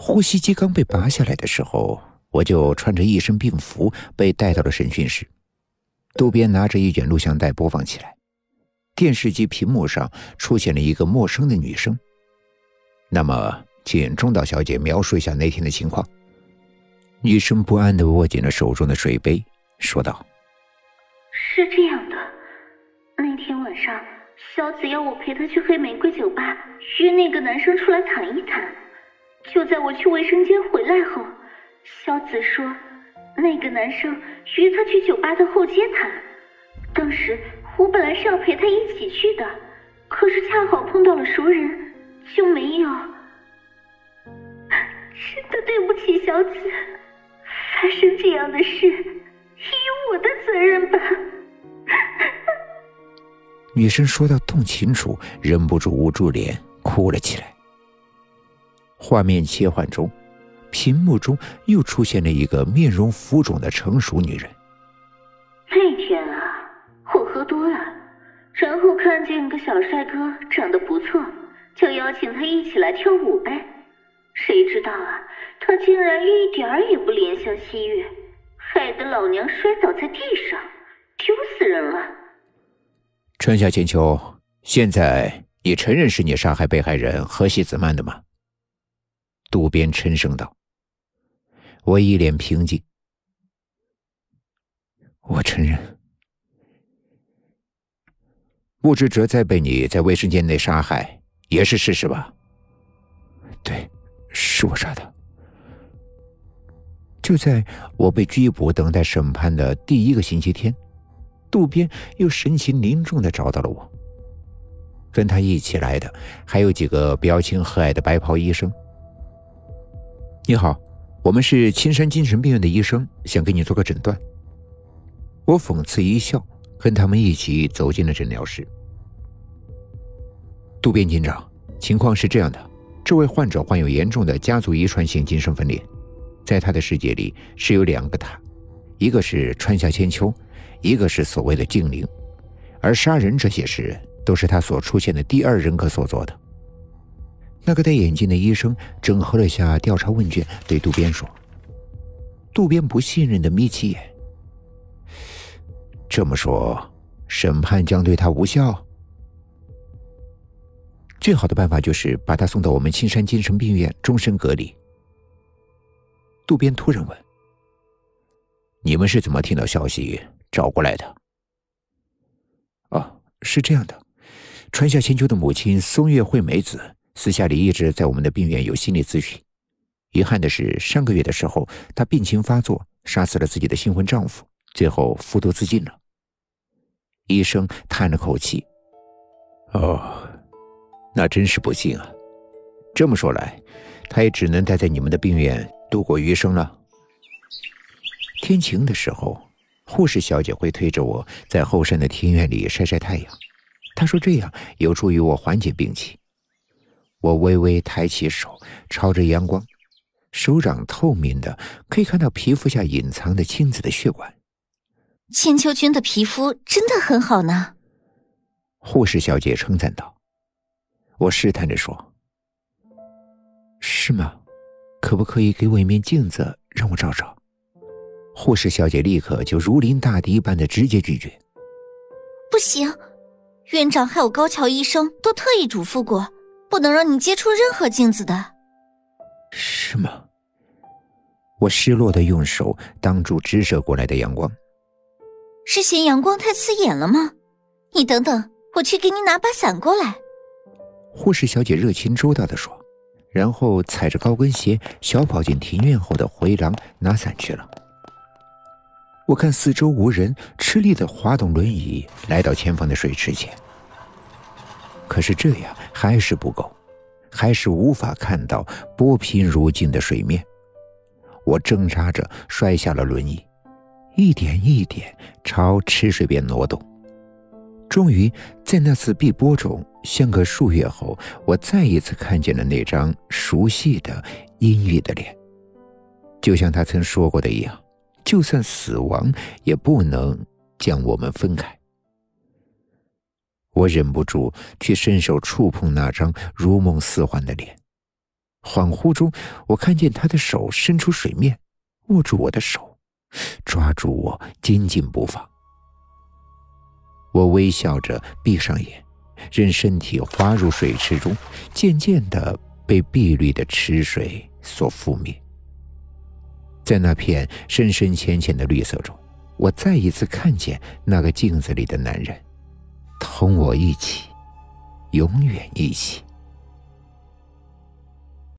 呼吸机刚被拔下来的时候，我就穿着一身病服被带到了审讯室。渡边拿着一卷录像带播放起来，电视机屏幕上出现了一个陌生的女生。那么，请中岛小姐描述一下那天的情况。女生不安的握紧了手中的水杯，说道：“是这样的，那天晚上，小紫要我陪她去黑玫瑰酒吧，约那个男生出来谈一谈。就在我去卫生间回来后，小紫说。”那个男生约他去酒吧的后街谈，当时我本来是要陪他一起去的，可是恰好碰到了熟人，就没有。真的对不起小紫，发生这样的事也有我的责任吧。女生说到动情处，忍不住捂住脸哭了起来。画面切换中。屏幕中又出现了一个面容浮肿的成熟女人。那天啊，我喝多了，然后看见个小帅哥长得不错，就邀请他一起来跳舞呗。谁知道啊，他竟然一点儿也不怜香惜玉，害得老娘摔倒在地上，丢死人了。春夏千秋，现在你承认是你杀害被害人河西子曼的吗？渡边沉声道。我一脸平静，我承认，不知哲哉被你在卫生间内杀害也是事实吧？对，是我杀的。就在我被拘捕等待审判的第一个星期天，渡边又神情凝重的找到了我。跟他一起来的还有几个表情和蔼的白袍医生。你好。我们是青山精神病院的医生，想给你做个诊断。我讽刺一笑，跟他们一起走进了诊疗室。渡边警长，情况是这样的：这位患者患有严重的家族遗传性精神分裂，在他的世界里是有两个他，一个是川下千秋，一个是所谓的静灵，而杀人这些事都是他所出现的第二人格所做的。那个戴眼镜的医生整合了下调查问卷，对渡边说：“渡边不信任的眯起眼。这么说，审判将对他无效。最好的办法就是把他送到我们青山精神病院终身隔离。”渡边突然问：“你们是怎么听到消息找过来的？”“哦，是这样的，川下千秋的母亲松月惠美子。”私下里一直在我们的病院有心理咨询。遗憾的是，上个月的时候，她病情发作，杀死了自己的新婚丈夫，最后服毒自尽了。医生叹了口气：“哦，那真是不幸啊。这么说来，她也只能待在你们的病院度过余生了。”天晴的时候，护士小姐会推着我在后山的庭院里晒晒太阳。她说这样有助于我缓解病情。我微微抬起手，朝着阳光，手掌透明的，可以看到皮肤下隐藏的青紫的血管。千秋君的皮肤真的很好呢，护士小姐称赞道。我试探着说：“是吗？可不可以给我一面镜子，让我照照？”护士小姐立刻就如临大敌般的直接拒绝：“不行，院长还有高桥医生都特意嘱咐过。”不能让你接触任何镜子的，是吗？我失落的用手挡住直射过来的阳光。是嫌阳光太刺眼了吗？你等等，我去给你拿把伞过来。护士小姐热情周到的说，然后踩着高跟鞋小跑进庭院后的回廊拿伞去了。我看四周无人，吃力的滑动轮椅来到前方的水池前。可是这样还是不够，还是无法看到波平如镜的水面。我挣扎着摔下了轮椅，一点一点朝池水边挪动。终于在那次碧波中，相隔数月后，我再一次看见了那张熟悉的阴郁的脸。就像他曾说过的一样，就算死亡也不能将我们分开。我忍不住去伸手触碰那张如梦似幻的脸，恍惚中，我看见他的手伸出水面，握住我的手，抓住我，紧紧不放。我微笑着闭上眼，任身体滑入水池中，渐渐的被碧绿的池水所覆灭。在那片深深浅浅的绿色中，我再一次看见那个镜子里的男人，同我一起，永远一起。